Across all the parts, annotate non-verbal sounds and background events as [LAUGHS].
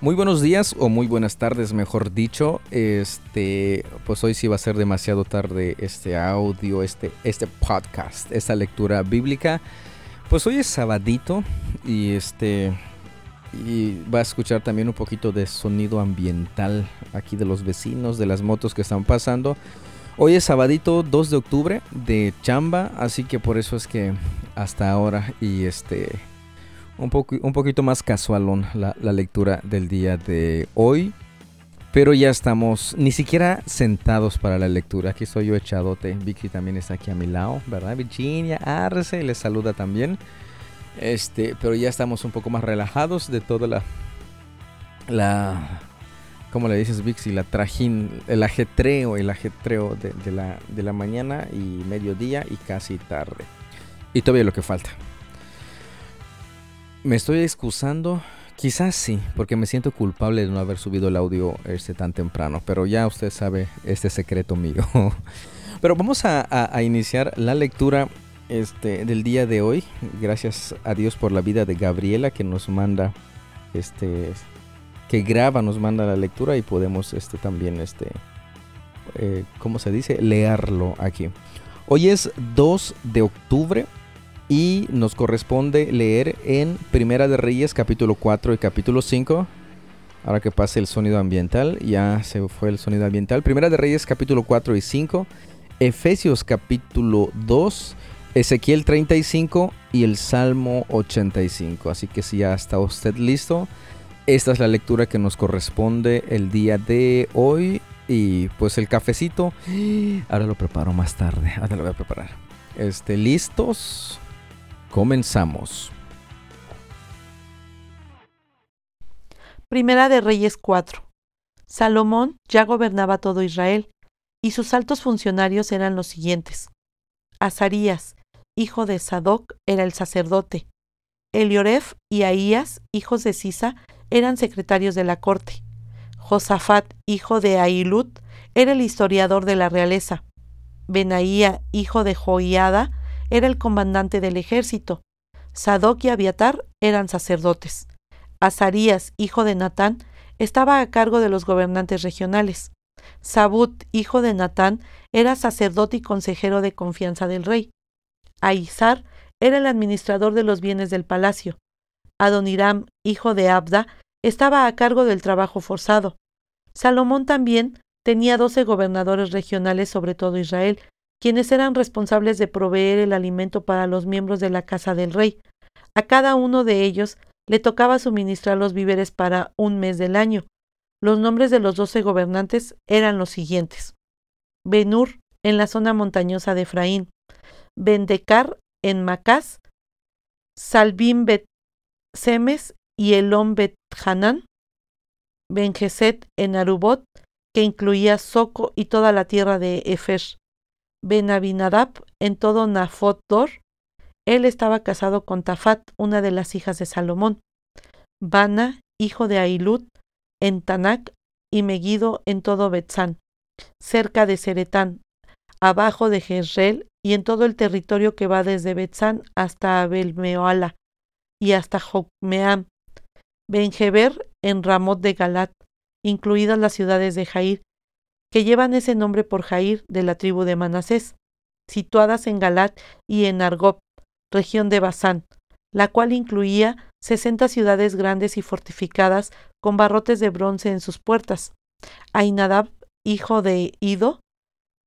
Muy buenos días o muy buenas tardes, mejor dicho. Este, pues hoy sí va a ser demasiado tarde este audio, este, este podcast, esta lectura bíblica. Pues hoy es sabadito y este y va a escuchar también un poquito de sonido ambiental aquí de los vecinos, de las motos que están pasando. Hoy es sabadito 2 de octubre de chamba, así que por eso es que hasta ahora y este un, poco, un poquito más casualón la, la lectura del día de hoy. Pero ya estamos ni siquiera sentados para la lectura. Aquí estoy yo echadote. Vicky también está aquí a mi lado, ¿verdad? Virginia Arce les saluda también. Este, pero ya estamos un poco más relajados de toda la la ¿cómo le dices Vixi? La trajín, el ajetreo, el ajetreo de, la, de la mañana y mediodía y casi tarde. Y todavía lo que falta. Me estoy excusando. Quizás sí, porque me siento culpable de no haber subido el audio este tan temprano. Pero ya usted sabe este secreto mío. [LAUGHS] pero vamos a, iniciar la lectura este, del día de hoy. Gracias a Dios por la vida de Gabriela que nos manda, este, que graba, nos manda la lectura y podemos este, también, este, eh, ¿cómo se dice? Leerlo aquí. Hoy es 2 de octubre y nos corresponde leer en Primera de Reyes capítulo 4 y capítulo 5. Ahora que pase el sonido ambiental, ya se fue el sonido ambiental. Primera de Reyes capítulo 4 y 5. Efesios capítulo 2. Ezequiel 35 y el Salmo 85. Así que si ya está usted listo, esta es la lectura que nos corresponde el día de hoy. Y pues el cafecito, ahora lo preparo más tarde. Ahora lo voy a preparar. Este, ¿Listos? Comenzamos. Primera de Reyes 4. Salomón ya gobernaba todo Israel, y sus altos funcionarios eran los siguientes. Azarías, hijo de Sadoc, era el sacerdote. Elioref y Ahías, hijos de Sisa, eran secretarios de la corte. Josafat, hijo de Ahilut, era el historiador de la realeza. Benaía, hijo de Joiada, era el comandante del ejército. Sadoc y Abiatar eran sacerdotes. Azarías, hijo de Natán, estaba a cargo de los gobernantes regionales. Sabut, hijo de Natán, era sacerdote y consejero de confianza del rey. Aizar era el administrador de los bienes del palacio. Adoniram, hijo de Abda, estaba a cargo del trabajo forzado. Salomón también tenía doce gobernadores regionales sobre todo Israel, quienes eran responsables de proveer el alimento para los miembros de la casa del rey. A cada uno de ellos le tocaba suministrar los víveres para un mes del año. Los nombres de los doce gobernantes eran los siguientes. Benur, en la zona montañosa de Efraín, Bendecar, en Macás, Salbim Bet Semes y Elón Bet Hanán, Benjeset en Arubot, que incluía Soco y toda la tierra de Efer, Benabinadab en todo Nafot Dor, él estaba casado con Tafat, una de las hijas de Salomón, Bana, hijo de Ailut, en Tanak, y Megido en todo Betzán, cerca de Seretán, abajo de Jezreel y en todo el territorio que va desde Betzán hasta Abelmeoala y hasta Jokmeam, Benjeber en Ramot de Galat, incluidas las ciudades de Jair, que llevan ese nombre por Jair de la tribu de Manasés, situadas en Galat y en Argob, región de Basán, la cual incluía sesenta ciudades grandes y fortificadas con barrotes de bronce en sus puertas. Ainadab, hijo de Ido,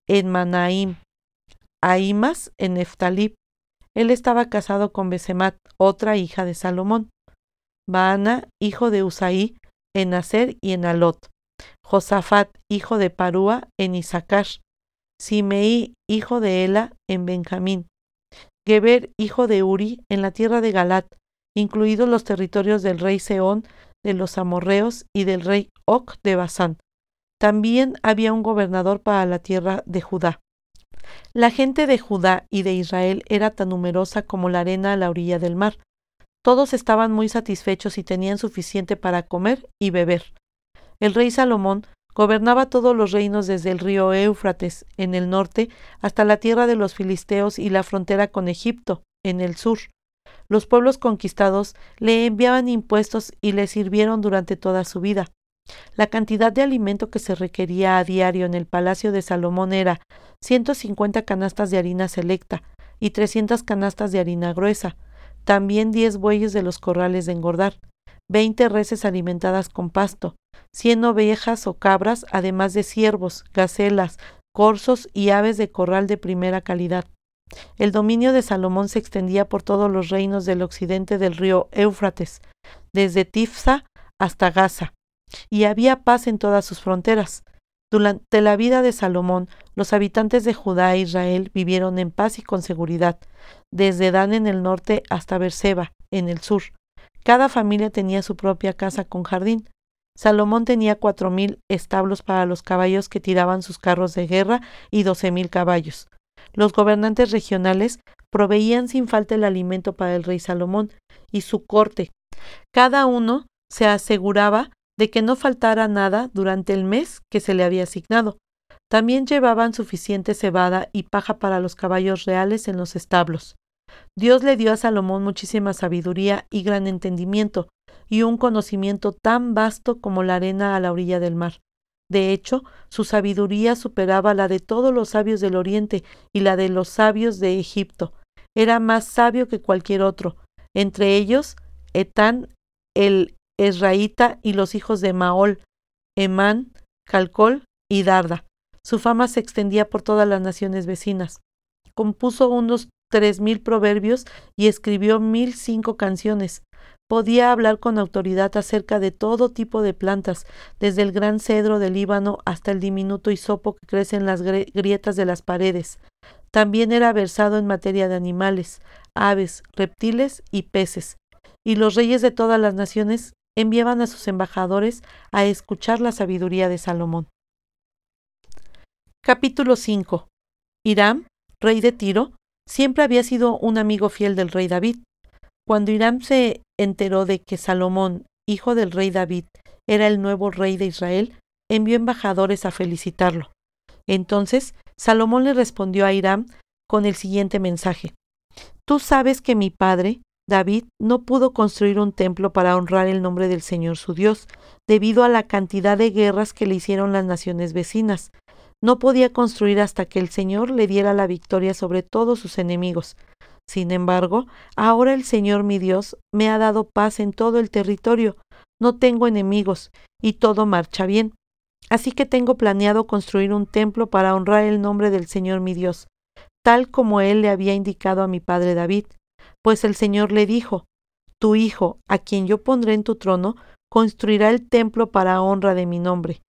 en Manaim, Aimas en Neftalib. Él estaba casado con Besemat, otra hija de Salomón. Baana, hijo de Usaí, en Aser y en Alot. Josafat, hijo de Parúa, en Isaacar. Simeí, hijo de Ela, en Benjamín. Geber, hijo de Uri, en la tierra de Galat, incluidos los territorios del rey Seón, de los amorreos y del rey Oc de Basán. También había un gobernador para la tierra de Judá. La gente de Judá y de Israel era tan numerosa como la arena a la orilla del mar. Todos estaban muy satisfechos y tenían suficiente para comer y beber. El rey Salomón gobernaba todos los reinos desde el río Éufrates en el norte hasta la tierra de los filisteos y la frontera con Egipto en el sur. Los pueblos conquistados le enviaban impuestos y le sirvieron durante toda su vida. La cantidad de alimento que se requería a diario en el palacio de Salomón era 150 canastas de harina selecta y 300 canastas de harina gruesa, también 10 bueyes de los corrales de engordar, 20 reses alimentadas con pasto, 100 ovejas o cabras, además de ciervos, gacelas, corzos y aves de corral de primera calidad. El dominio de Salomón se extendía por todos los reinos del occidente del río Éufrates, desde Tifsa hasta Gaza, y había paz en todas sus fronteras. Durante la vida de Salomón, los habitantes de Judá e Israel vivieron en paz y con seguridad, desde Dan en el norte hasta Berseba, en el sur. Cada familia tenía su propia casa con jardín. Salomón tenía cuatro mil establos para los caballos que tiraban sus carros de guerra y doce mil caballos. Los gobernantes regionales proveían sin falta el alimento para el rey Salomón y su corte. Cada uno se aseguraba de que no faltara nada durante el mes que se le había asignado. También llevaban suficiente cebada y paja para los caballos reales en los establos. Dios le dio a Salomón muchísima sabiduría y gran entendimiento, y un conocimiento tan vasto como la arena a la orilla del mar. De hecho, su sabiduría superaba la de todos los sabios del Oriente y la de los sabios de Egipto. Era más sabio que cualquier otro, entre ellos Etán el Esraíta y los hijos de Maol, Emán, Calcol y Darda. Su fama se extendía por todas las naciones vecinas. Compuso unos tres mil proverbios y escribió mil cinco canciones. Podía hablar con autoridad acerca de todo tipo de plantas, desde el gran cedro del Líbano hasta el diminuto hisopo que crece en las grietas de las paredes. También era versado en materia de animales, aves, reptiles y peces. Y los reyes de todas las naciones enviaban a sus embajadores a escuchar la sabiduría de Salomón. Capítulo 5. Hiram, rey de Tiro, siempre había sido un amigo fiel del rey David. Cuando Hiram se enteró de que Salomón, hijo del rey David, era el nuevo rey de Israel, envió embajadores a felicitarlo. Entonces Salomón le respondió a Hiram con el siguiente mensaje. Tú sabes que mi padre, David, no pudo construir un templo para honrar el nombre del Señor su Dios, debido a la cantidad de guerras que le hicieron las naciones vecinas. No podía construir hasta que el Señor le diera la victoria sobre todos sus enemigos. Sin embargo, ahora el Señor mi Dios me ha dado paz en todo el territorio, no tengo enemigos, y todo marcha bien. Así que tengo planeado construir un templo para honrar el nombre del Señor mi Dios, tal como él le había indicado a mi padre David. Pues el Señor le dijo, Tu hijo, a quien yo pondré en tu trono, construirá el templo para honra de mi nombre.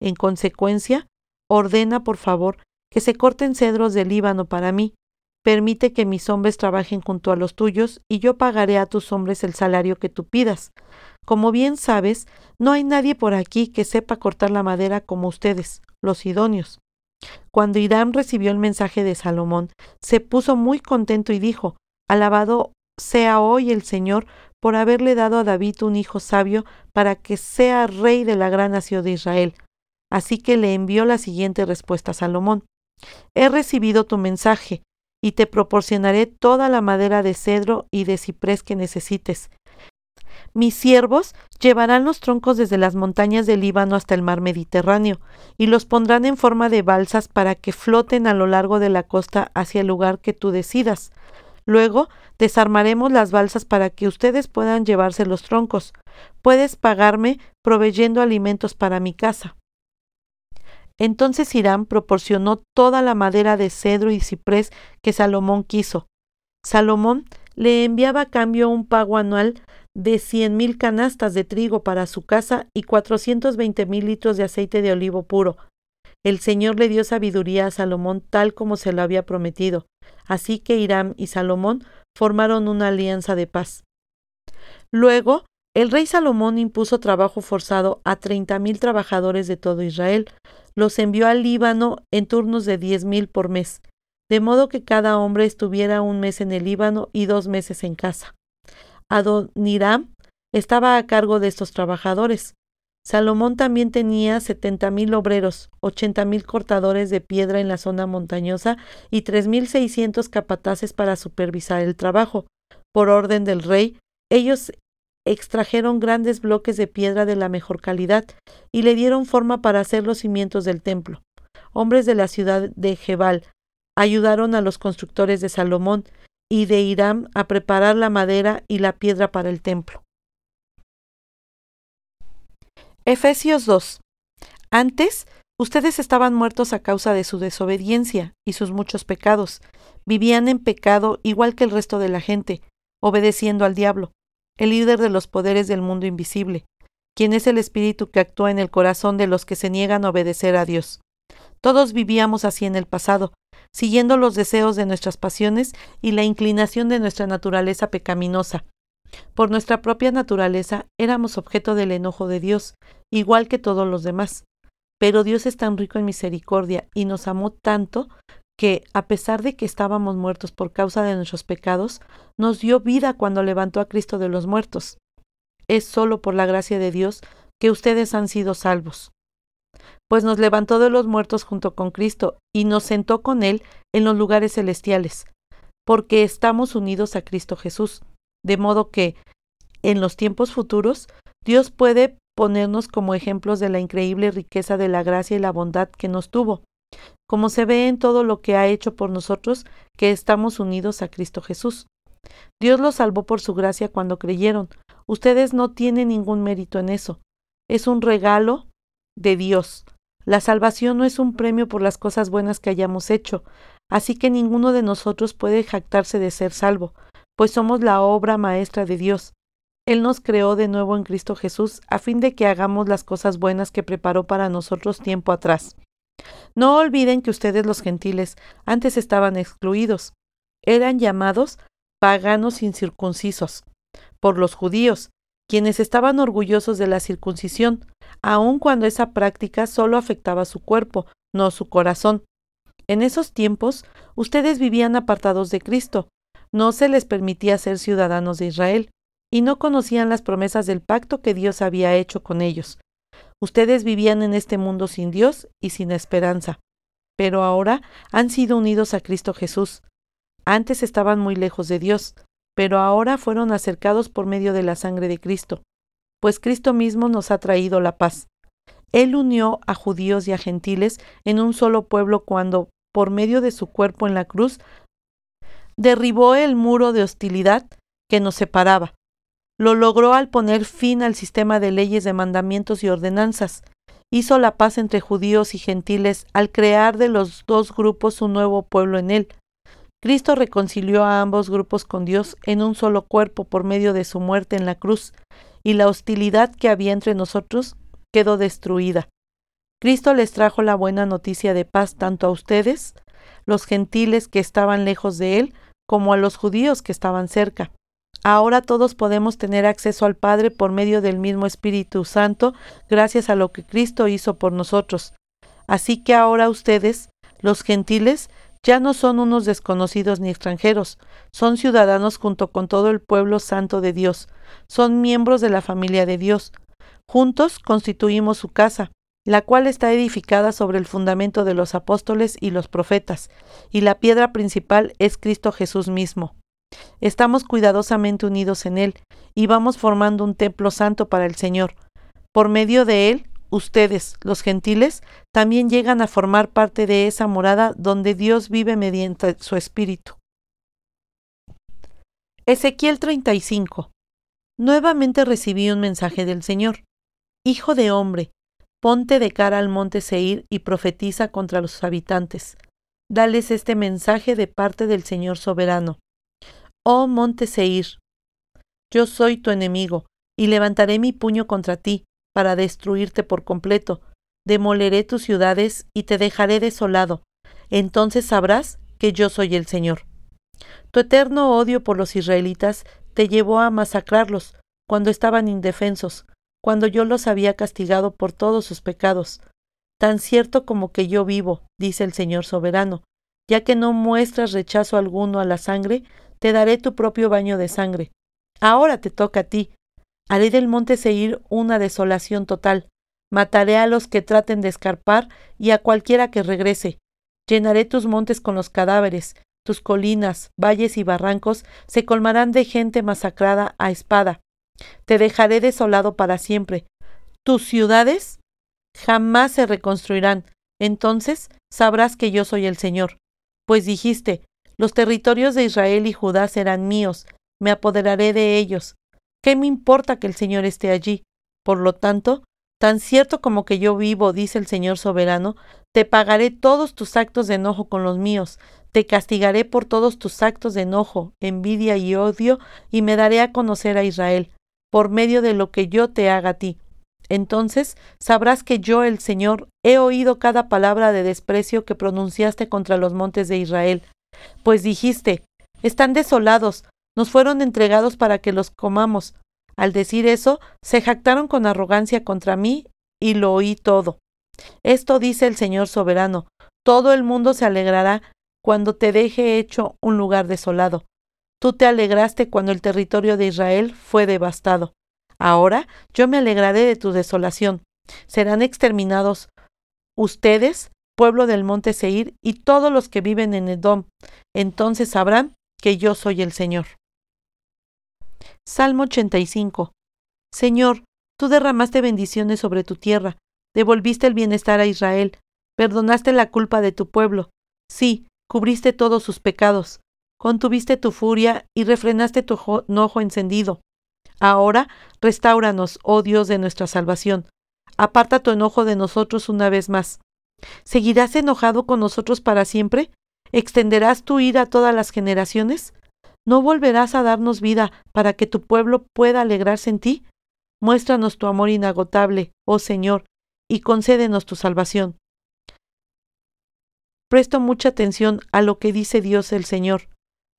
En consecuencia, ordena, por favor, que se corten cedros del Líbano para mí, Permite que mis hombres trabajen junto a los tuyos, y yo pagaré a tus hombres el salario que tú pidas. Como bien sabes, no hay nadie por aquí que sepa cortar la madera como ustedes, los idóneos. Cuando Hiram recibió el mensaje de Salomón, se puso muy contento y dijo, Alabado sea hoy el Señor por haberle dado a David un hijo sabio para que sea rey de la gran nación de Israel. Así que le envió la siguiente respuesta a Salomón. He recibido tu mensaje, y te proporcionaré toda la madera de cedro y de ciprés que necesites. Mis siervos llevarán los troncos desde las montañas del Líbano hasta el mar Mediterráneo, y los pondrán en forma de balsas para que floten a lo largo de la costa hacia el lugar que tú decidas. Luego desarmaremos las balsas para que ustedes puedan llevarse los troncos. Puedes pagarme proveyendo alimentos para mi casa. Entonces Hiram proporcionó toda la madera de cedro y ciprés que Salomón quiso. Salomón le enviaba a cambio un pago anual de cien mil canastas de trigo para su casa y cuatrocientos veinte mil litros de aceite de olivo puro. El Señor le dio sabiduría a Salomón tal como se lo había prometido. Así que Hiram y Salomón formaron una alianza de paz. Luego, el rey Salomón impuso trabajo forzado a treinta mil trabajadores de todo Israel, los envió al Líbano en turnos de diez mil por mes, de modo que cada hombre estuviera un mes en el Líbano y dos meses en casa. Adoniram estaba a cargo de estos trabajadores. Salomón también tenía setenta mil obreros, ochenta mil cortadores de piedra en la zona montañosa y tres mil seiscientos capataces para supervisar el trabajo. Por orden del rey, ellos extrajeron grandes bloques de piedra de la mejor calidad y le dieron forma para hacer los cimientos del templo. Hombres de la ciudad de Jebal ayudaron a los constructores de Salomón y de Hiram a preparar la madera y la piedra para el templo. Efesios 2. Antes, ustedes estaban muertos a causa de su desobediencia y sus muchos pecados. Vivían en pecado igual que el resto de la gente, obedeciendo al diablo el líder de los poderes del mundo invisible, quien es el espíritu que actúa en el corazón de los que se niegan a obedecer a Dios. Todos vivíamos así en el pasado, siguiendo los deseos de nuestras pasiones y la inclinación de nuestra naturaleza pecaminosa. Por nuestra propia naturaleza éramos objeto del enojo de Dios, igual que todos los demás. Pero Dios es tan rico en misericordia y nos amó tanto que, a pesar de que estábamos muertos por causa de nuestros pecados, nos dio vida cuando levantó a Cristo de los muertos. Es solo por la gracia de Dios que ustedes han sido salvos. Pues nos levantó de los muertos junto con Cristo y nos sentó con Él en los lugares celestiales, porque estamos unidos a Cristo Jesús, de modo que, en los tiempos futuros, Dios puede ponernos como ejemplos de la increíble riqueza de la gracia y la bondad que nos tuvo como se ve en todo lo que ha hecho por nosotros, que estamos unidos a Cristo Jesús. Dios los salvó por su gracia cuando creyeron. Ustedes no tienen ningún mérito en eso. Es un regalo de Dios. La salvación no es un premio por las cosas buenas que hayamos hecho, así que ninguno de nosotros puede jactarse de ser salvo, pues somos la obra maestra de Dios. Él nos creó de nuevo en Cristo Jesús a fin de que hagamos las cosas buenas que preparó para nosotros tiempo atrás. No olviden que ustedes los gentiles antes estaban excluidos, eran llamados paganos incircuncisos por los judíos, quienes estaban orgullosos de la circuncisión, aun cuando esa práctica solo afectaba su cuerpo, no su corazón. En esos tiempos, ustedes vivían apartados de Cristo, no se les permitía ser ciudadanos de Israel, y no conocían las promesas del pacto que Dios había hecho con ellos. Ustedes vivían en este mundo sin Dios y sin esperanza, pero ahora han sido unidos a Cristo Jesús. Antes estaban muy lejos de Dios, pero ahora fueron acercados por medio de la sangre de Cristo, pues Cristo mismo nos ha traído la paz. Él unió a judíos y a gentiles en un solo pueblo cuando, por medio de su cuerpo en la cruz, derribó el muro de hostilidad que nos separaba lo logró al poner fin al sistema de leyes de mandamientos y ordenanzas. Hizo la paz entre judíos y gentiles al crear de los dos grupos un nuevo pueblo en él. Cristo reconcilió a ambos grupos con Dios en un solo cuerpo por medio de su muerte en la cruz, y la hostilidad que había entre nosotros quedó destruida. Cristo les trajo la buena noticia de paz tanto a ustedes, los gentiles que estaban lejos de él, como a los judíos que estaban cerca. Ahora todos podemos tener acceso al Padre por medio del mismo Espíritu Santo, gracias a lo que Cristo hizo por nosotros. Así que ahora ustedes, los gentiles, ya no son unos desconocidos ni extranjeros, son ciudadanos junto con todo el pueblo santo de Dios, son miembros de la familia de Dios. Juntos constituimos su casa, la cual está edificada sobre el fundamento de los apóstoles y los profetas, y la piedra principal es Cristo Jesús mismo. Estamos cuidadosamente unidos en Él y vamos formando un templo santo para el Señor. Por medio de Él, ustedes, los gentiles, también llegan a formar parte de esa morada donde Dios vive mediante su Espíritu. Ezequiel 35. Nuevamente recibí un mensaje del Señor. Hijo de hombre, ponte de cara al monte Seir y profetiza contra los habitantes. Dales este mensaje de parte del Señor soberano. Oh monte Seir, yo soy tu enemigo, y levantaré mi puño contra ti, para destruirte por completo. Demoleré tus ciudades y te dejaré desolado. Entonces sabrás que yo soy el Señor. Tu eterno odio por los israelitas te llevó a masacrarlos cuando estaban indefensos, cuando yo los había castigado por todos sus pecados. Tan cierto como que yo vivo, dice el Señor soberano, ya que no muestras rechazo alguno a la sangre, te daré tu propio baño de sangre. Ahora te toca a ti. Haré del monte Seir una desolación total. Mataré a los que traten de escarpar y a cualquiera que regrese. Llenaré tus montes con los cadáveres, tus colinas, valles y barrancos se colmarán de gente masacrada a espada. Te dejaré desolado para siempre. Tus ciudades jamás se reconstruirán. Entonces sabrás que yo soy el Señor. Pues dijiste, los territorios de Israel y Judá serán míos, me apoderaré de ellos. ¿Qué me importa que el Señor esté allí? Por lo tanto, tan cierto como que yo vivo, dice el Señor soberano, te pagaré todos tus actos de enojo con los míos, te castigaré por todos tus actos de enojo, envidia y odio, y me daré a conocer a Israel, por medio de lo que yo te haga a ti. Entonces sabrás que yo, el Señor, he oído cada palabra de desprecio que pronunciaste contra los montes de Israel. Pues dijiste, están desolados, nos fueron entregados para que los comamos. Al decir eso, se jactaron con arrogancia contra mí y lo oí todo. Esto dice el Señor soberano, todo el mundo se alegrará cuando te deje hecho un lugar desolado. Tú te alegraste cuando el territorio de Israel fue devastado. Ahora yo me alegraré de tu desolación. Serán exterminados ustedes, pueblo del monte Seir, y todos los que viven en Edom. Entonces sabrán que yo soy el Señor. Salmo 85. Señor, tú derramaste bendiciones sobre tu tierra, devolviste el bienestar a Israel, perdonaste la culpa de tu pueblo. Sí, cubriste todos sus pecados, contuviste tu furia y refrenaste tu enojo encendido. Ahora, restauranos, oh Dios de nuestra salvación. Aparta tu enojo de nosotros una vez más. ¿Seguirás enojado con nosotros para siempre? ¿Extenderás tu ira a todas las generaciones? ¿No volverás a darnos vida para que tu pueblo pueda alegrarse en ti? Muéstranos tu amor inagotable, oh Señor, y concédenos tu salvación. Presto mucha atención a lo que dice Dios el Señor,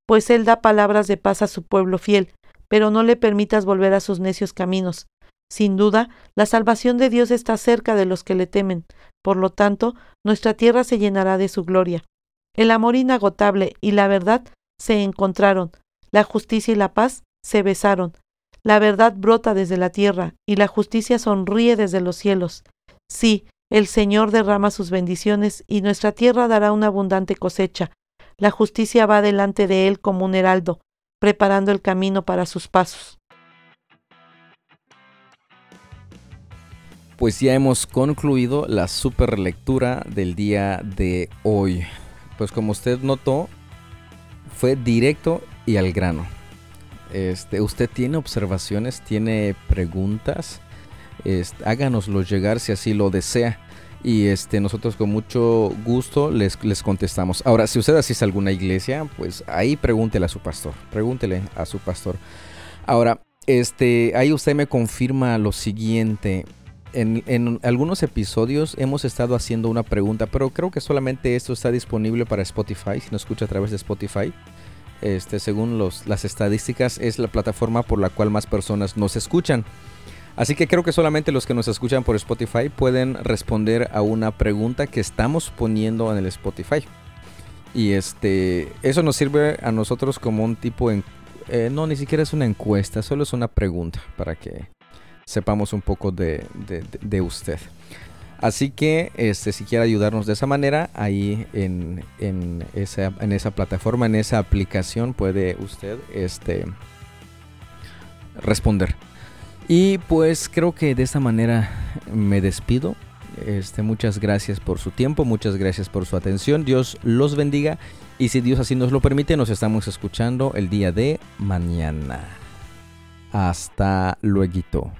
pues Él da palabras de paz a su pueblo fiel, pero no le permitas volver a sus necios caminos. Sin duda, la salvación de Dios está cerca de los que le temen, por lo tanto, nuestra tierra se llenará de su gloria. El amor inagotable y la verdad se encontraron, la justicia y la paz se besaron. La verdad brota desde la tierra y la justicia sonríe desde los cielos. Sí, el Señor derrama sus bendiciones y nuestra tierra dará una abundante cosecha. La justicia va delante de él como un heraldo preparando el camino para sus pasos. Pues ya hemos concluido la super lectura del día de hoy. Pues como usted notó, fue directo y al grano. Este, usted tiene observaciones, tiene preguntas, háganoslo llegar si así lo desea y este nosotros con mucho gusto les, les contestamos. Ahora, si usted asiste a alguna iglesia, pues ahí pregúntele a su pastor, pregúntele a su pastor. Ahora, este, ahí usted me confirma lo siguiente. En, algunos episodios hemos estado haciendo una pregunta, pero creo que solamente esto está disponible para Spotify, si no escucha a través de Spotify. Este, según los, las estadísticas, es la plataforma por la cual más personas nos escuchan. Así que creo que solamente los que nos escuchan por Spotify pueden responder a una pregunta que estamos poniendo en el Spotify. Y este, eso nos sirve a nosotros como un tipo, en, eh, no, ni siquiera es una encuesta, solo es una pregunta para que sepamos un poco de, usted. Así que este, si quiere ayudarnos de esa manera, ahí en, en, esa, en esa plataforma, en esa aplicación, puede usted este, responder. Y pues creo que de esta manera me despido. Este, muchas gracias por su tiempo, muchas gracias por su atención. Dios los bendiga y si Dios así nos lo permite, nos estamos escuchando el día de mañana. Hasta luego.